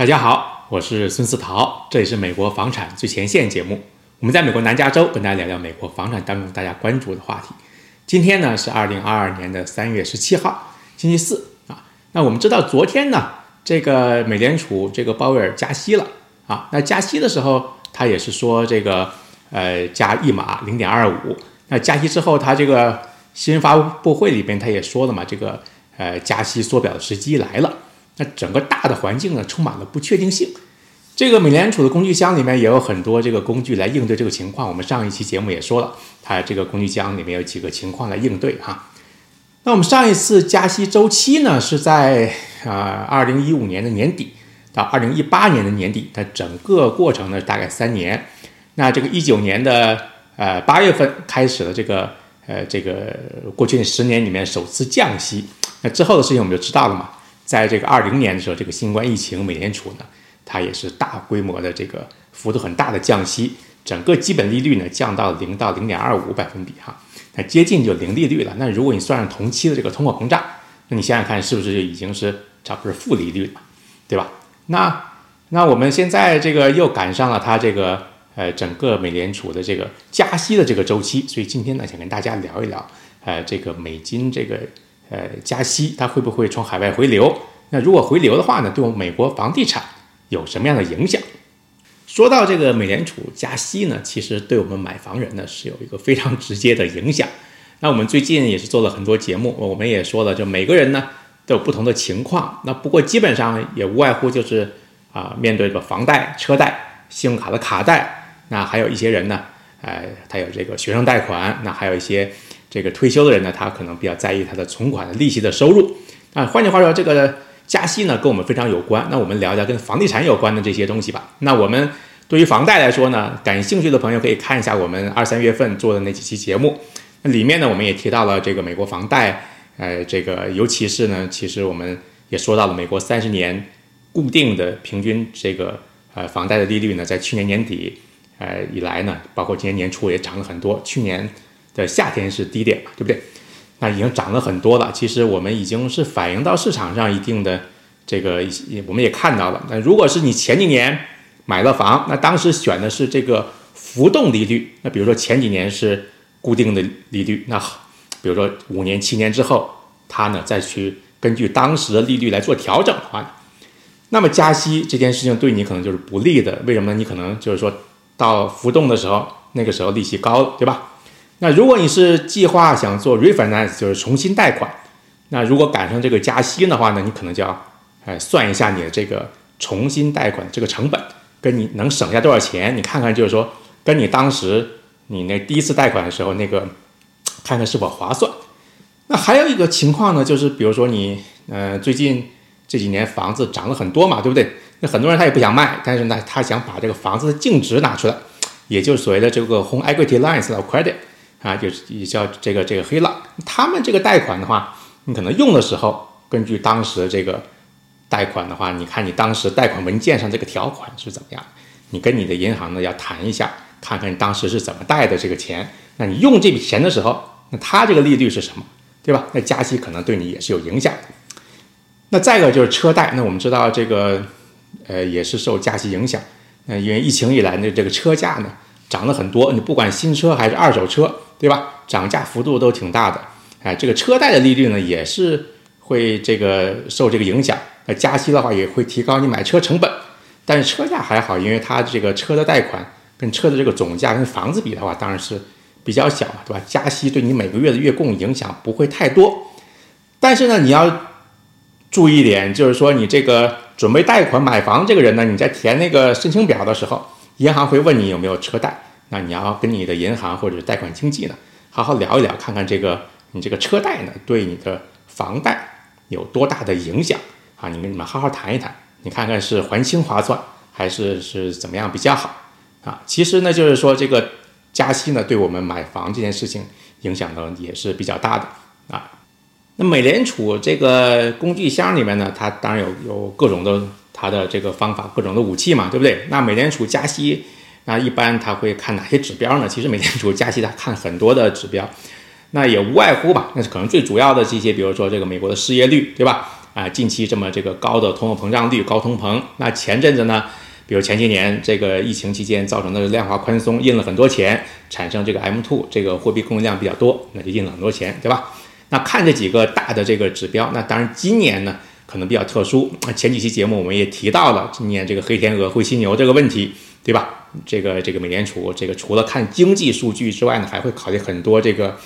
大家好，我是孙思桃，这里是美国房产最前线节目。我们在美国南加州跟大家聊聊美国房产当中大家关注的话题。今天呢是二零二二年的三月十七号，星期四啊。那我们知道昨天呢，这个美联储这个鲍威尔加息了啊。那加息的时候，他也是说这个呃加一码零点二五。那加息之后，他这个新闻发布会里边他也说了嘛，这个呃加息缩表的时机来了。那整个大的环境呢，充满了不确定性。这个美联储的工具箱里面也有很多这个工具来应对这个情况。我们上一期节目也说了，它这个工具箱里面有几个情况来应对哈。那我们上一次加息周期呢，是在啊二零一五年的年底到二零一八年的年底，它整个过程呢大概三年。那这个一九年的呃八月份开始了这个呃这个过去十年里面首次降息。那之后的事情我们就知道了嘛。在这个二零年的时候，这个新冠疫情，美联储呢，它也是大规模的这个幅度很大的降息，整个基本利率呢降到零到零点二五百分比哈，那接近就零利率了。那如果你算上同期的这个通货膨胀，那你想想看，是不是就已经是差不多负利率了，对吧？那那我们现在这个又赶上了它这个呃整个美联储的这个加息的这个周期，所以今天呢，想跟大家聊一聊，呃，这个美金这个。呃，加息它会不会从海外回流？那如果回流的话呢，对我们美国房地产有什么样的影响？说到这个美联储加息呢，其实对我们买房人呢是有一个非常直接的影响。那我们最近也是做了很多节目，我们也说了，就每个人呢都有不同的情况。那不过基本上也无外乎就是啊，面对这个房贷、车贷、信用卡的卡贷，那还有一些人呢，哎，他有这个学生贷款，那还有一些。这个退休的人呢，他可能比较在意他的存款的利息的收入啊。换句话说，这个加息呢跟我们非常有关。那我们聊一聊跟房地产有关的这些东西吧。那我们对于房贷来说呢，感兴趣的朋友可以看一下我们二三月份做的那几期节目。那里面呢，我们也提到了这个美国房贷，呃，这个尤其是呢，其实我们也说到了美国三十年固定的平均这个呃房贷的利率呢，在去年年底呃以来呢，包括今年年初也涨了很多。去年。的夏天是低点嘛，对不对？那已经涨了很多了。其实我们已经是反映到市场上一定的这个，我们也看到了。那如果是你前几年买了房，那当时选的是这个浮动利率，那比如说前几年是固定的利率，那比如说五年、七年之后，它呢再去根据当时的利率来做调整的话，那么加息这件事情对你可能就是不利的。为什么？你可能就是说到浮动的时候，那个时候利息高了，对吧？那如果你是计划想做 refinance，就是重新贷款，那如果赶上这个加息的话呢，你可能就要，哎，算一下你的这个重新贷款这个成本，跟你能省下多少钱，你看看就是说，跟你当时你那第一次贷款的时候那个，看看是否划算。那还有一个情况呢，就是比如说你，呃，最近这几年房子涨了很多嘛，对不对？那很多人他也不想卖，但是呢，他想把这个房子的净值拿出来，也就是所谓的这个 home equity lines of credit。啊，就是也叫这个这个黑了，他们这个贷款的话，你可能用的时候，根据当时这个贷款的话，你看你当时贷款文件上这个条款是怎么样，你跟你的银行呢要谈一下，看看你当时是怎么贷的这个钱，那你用这笔钱的时候，那他这个利率是什么，对吧？那加息可能对你也是有影响的。那再一个就是车贷，那我们知道这个呃也是受加息影响，那因为疫情以来呢，这个车价呢涨了很多，你不管新车还是二手车。对吧？涨价幅度都挺大的，哎，这个车贷的利率呢也是会这个受这个影响。那加息的话也会提高你买车成本，但是车价还好，因为它这个车的贷款跟车的这个总价跟房子比的话，当然是比较小嘛，对吧？加息对你每个月的月供影响不会太多。但是呢，你要注意一点，就是说你这个准备贷款买房这个人呢，你在填那个申请表的时候，银行会问你有没有车贷。那你要跟你的银行或者贷款经纪呢，好好聊一聊，看看这个你这个车贷呢对你的房贷有多大的影响啊？你跟你们好好谈一谈，你看看是还清划算还是是怎么样比较好啊？其实呢，就是说这个加息呢，对我们买房这件事情影响呢也是比较大的啊。那美联储这个工具箱里面呢，它当然有有各种的它的这个方法，各种的武器嘛，对不对？那美联储加息。那一般他会看哪些指标呢？其实美联储加息，他看很多的指标，那也无外乎吧。那是可能最主要的这些，比如说这个美国的失业率，对吧？啊，近期这么这个高的通货膨胀率、高通膨，那前阵子呢，比如前些年这个疫情期间造成的量化宽松，印了很多钱，产生这个 M2 这个货币供应量比较多，那就印了很多钱，对吧？那看这几个大的这个指标，那当然今年呢可能比较特殊。前几期节目我们也提到了今年这个黑天鹅灰犀牛这个问题，对吧？这个这个美联储这个除了看经济数据之外呢，还会考虑很多这个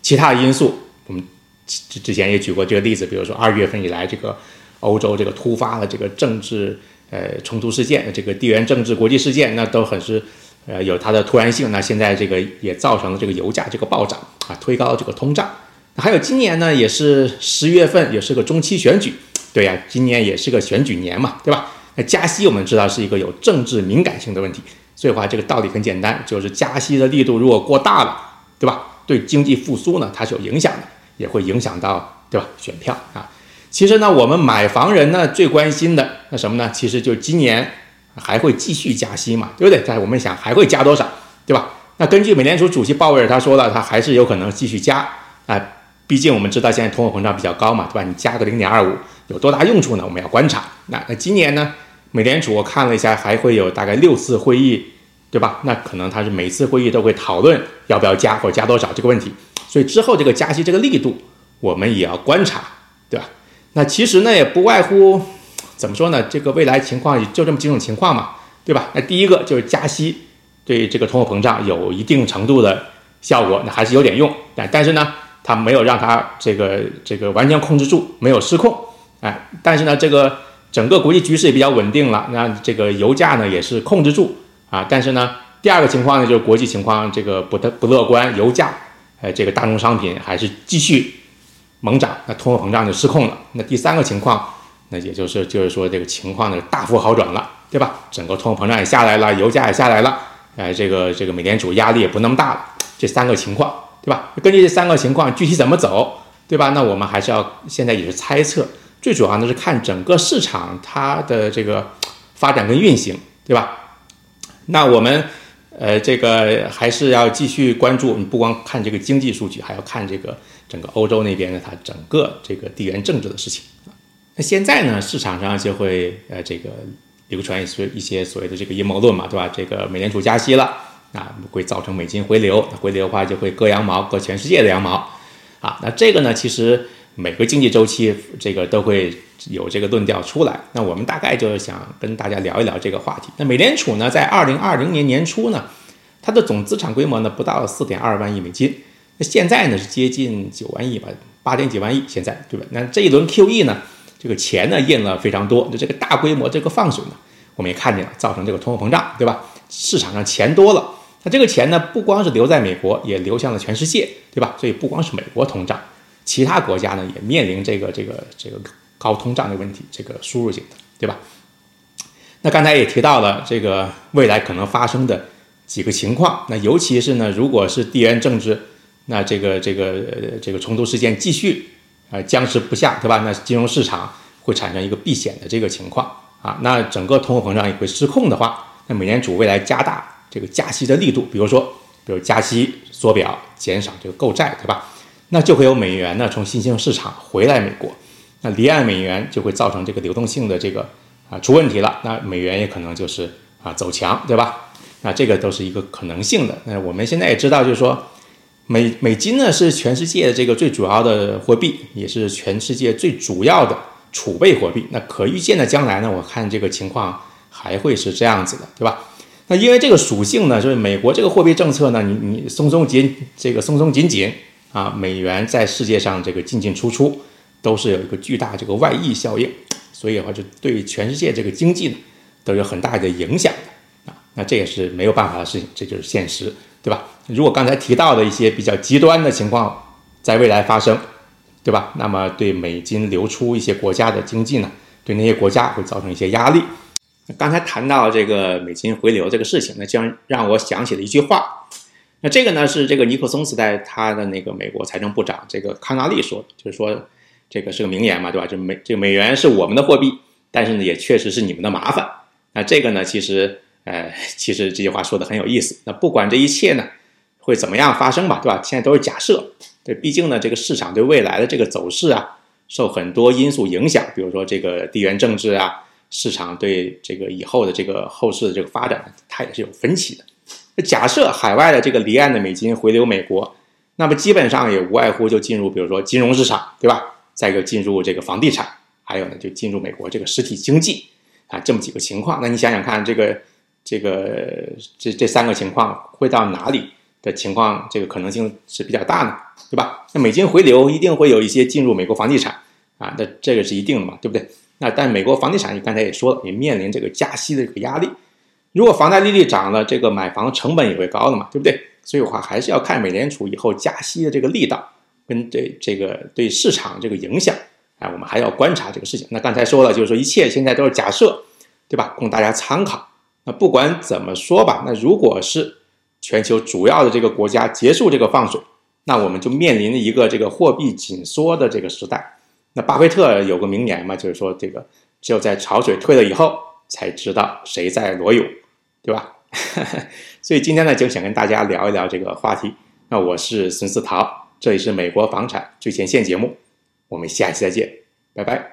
其他因素。我们之之前也举过这个例子，比如说二月份以来这个欧洲这个突发的这个政治呃冲突事件，这个地缘政治国际事件，那都很是呃有它的突然性。那现在这个也造成了这个油价这个暴涨啊，推高这个通胀。还有今年呢，也是十月份，也是个中期选举，对呀，今年也是个选举年嘛，对吧？那加息我们知道是一个有政治敏感性的问题，所以话这个道理很简单，就是加息的力度如果过大了，对吧？对经济复苏呢，它是有影响的，也会影响到，对吧？选票啊，其实呢，我们买房人呢最关心的那什么呢？其实就今年还会继续加息嘛，对不对？在我们想还会加多少，对吧？那根据美联储主席鲍威尔他说了，他还是有可能继续加啊。毕竟我们知道现在通货膨胀比较高嘛，对吧？你加个零点二五有多大用处呢？我们要观察。那那今年呢？美联储我看了一下，还会有大概六次会议，对吧？那可能它是每次会议都会讨论要不要加或者加多少这个问题。所以之后这个加息这个力度，我们也要观察，对吧？那其实呢也不外乎怎么说呢？这个未来情况也就这么几种情况嘛，对吧？那第一个就是加息对这个通货膨胀有一定程度的效果，那还是有点用。但但是呢？它没有让它这个这个完全控制住，没有失控，哎，但是呢，这个整个国际局势也比较稳定了，那这个油价呢也是控制住啊，但是呢，第二个情况呢就是国际情况这个不太不乐观，油价，哎，这个大宗商品还是继续猛涨，那通货膨胀就失控了。那第三个情况，那也就是就是说这个情况呢大幅好转了，对吧？整个通货膨胀也下来了，油价也下来了，哎，这个这个美联储压力也不那么大了，这三个情况。对吧？根据这三个情况，具体怎么走，对吧？那我们还是要现在也是猜测，最主要呢是看整个市场它的这个发展跟运行，对吧？那我们呃这个还是要继续关注，你不光看这个经济数据，还要看这个整个欧洲那边的它整个这个地缘政治的事情。那现在呢，市场上就会呃这个流传一些一些所谓的这个阴谋论嘛，对吧？这个美联储加息了。啊，会造成美金回流，回流的话就会割羊毛，割全世界的羊毛，啊，那这个呢，其实每个经济周期这个都会有这个论调出来。那我们大概就是想跟大家聊一聊这个话题。那美联储呢，在二零二零年年初呢，它的总资产规模呢不到四点二万亿美金，那现在呢是接近九万亿吧，八点几万亿，现在对吧？那这一轮 QE 呢，这个钱呢印了非常多，就这个大规模这个放水呢，我们也看见了，造成这个通货膨胀，对吧？市场上钱多了。那这个钱呢，不光是留在美国，也流向了全世界，对吧？所以不光是美国通胀，其他国家呢也面临这个这个这个高通胀的问题，这个输入性的，对吧？那刚才也提到了这个未来可能发生的几个情况，那尤其是呢，如果是地缘政治，那这个这个这个冲突事件继续啊僵持不下，对吧？那金融市场会产生一个避险的这个情况啊，那整个通货膨胀也会失控的话，那美联储未来加大。这个加息的力度，比如说，比如加息缩表，减少这个购债，对吧？那就会有美元呢从新兴市场回来美国，那离岸美元就会造成这个流动性的这个啊出问题了，那美元也可能就是啊走强，对吧？那这个都是一个可能性的。那我们现在也知道，就是说美美金呢是全世界的这个最主要的货币，也是全世界最主要的储备货币。那可预见的将来呢，我看这个情况还会是这样子的，对吧？那因为这个属性呢，就是美国这个货币政策呢，你你松松紧这个松松紧紧啊，美元在世界上这个进进出出都是有一个巨大这个外溢效应，所以的话就对全世界这个经济呢都有很大的影响的啊。那这也是没有办法的事情，这就是现实，对吧？如果刚才提到的一些比较极端的情况在未来发生，对吧？那么对美金流出一些国家的经济呢，对那些国家会造成一些压力。刚才谈到这个美金回流这个事情，那将让我想起了一句话。那这个呢是这个尼克松时代他的那个美国财政部长这个康纳利说的，就是说这个是个名言嘛，对吧？这美这个美元是我们的货币，但是呢也确实是你们的麻烦。那这个呢其实呃其实这句话说的很有意思。那不管这一切呢会怎么样发生吧，对吧？现在都是假设，对，毕竟呢这个市场对未来的这个走势啊。受很多因素影响，比如说这个地缘政治啊，市场对这个以后的这个后市的这个发展，它也是有分歧的。假设海外的这个离岸的美金回流美国，那么基本上也无外乎就进入，比如说金融市场，对吧？再一个进入这个房地产，还有呢就进入美国这个实体经济啊，这么几个情况。那你想想看，这个这个这这三个情况会到哪里的情况，这个可能性是比较大呢，对吧？那美金回流一定会有一些进入美国房地产啊，那这个是一定的嘛，对不对？那但美国房地产，你刚才也说了，也面临这个加息的这个压力。如果房贷利率涨了，这个买房成本也会高的嘛，对不对？所以的话，还是要看美联储以后加息的这个力道，跟对这个对市场这个影响，哎，我们还要观察这个事情。那刚才说了，就是说一切现在都是假设，对吧？供大家参考。那不管怎么说吧，那如果是全球主要的这个国家结束这个放水，那我们就面临一个这个货币紧缩的这个时代。那巴菲特有个名言嘛，就是说这个只有在潮水退了以后，才知道谁在裸泳。对吧？所以今天呢，就想跟大家聊一聊这个话题。那我是孙思桃，这里是美国房产最前线节目，我们下期再见，拜拜。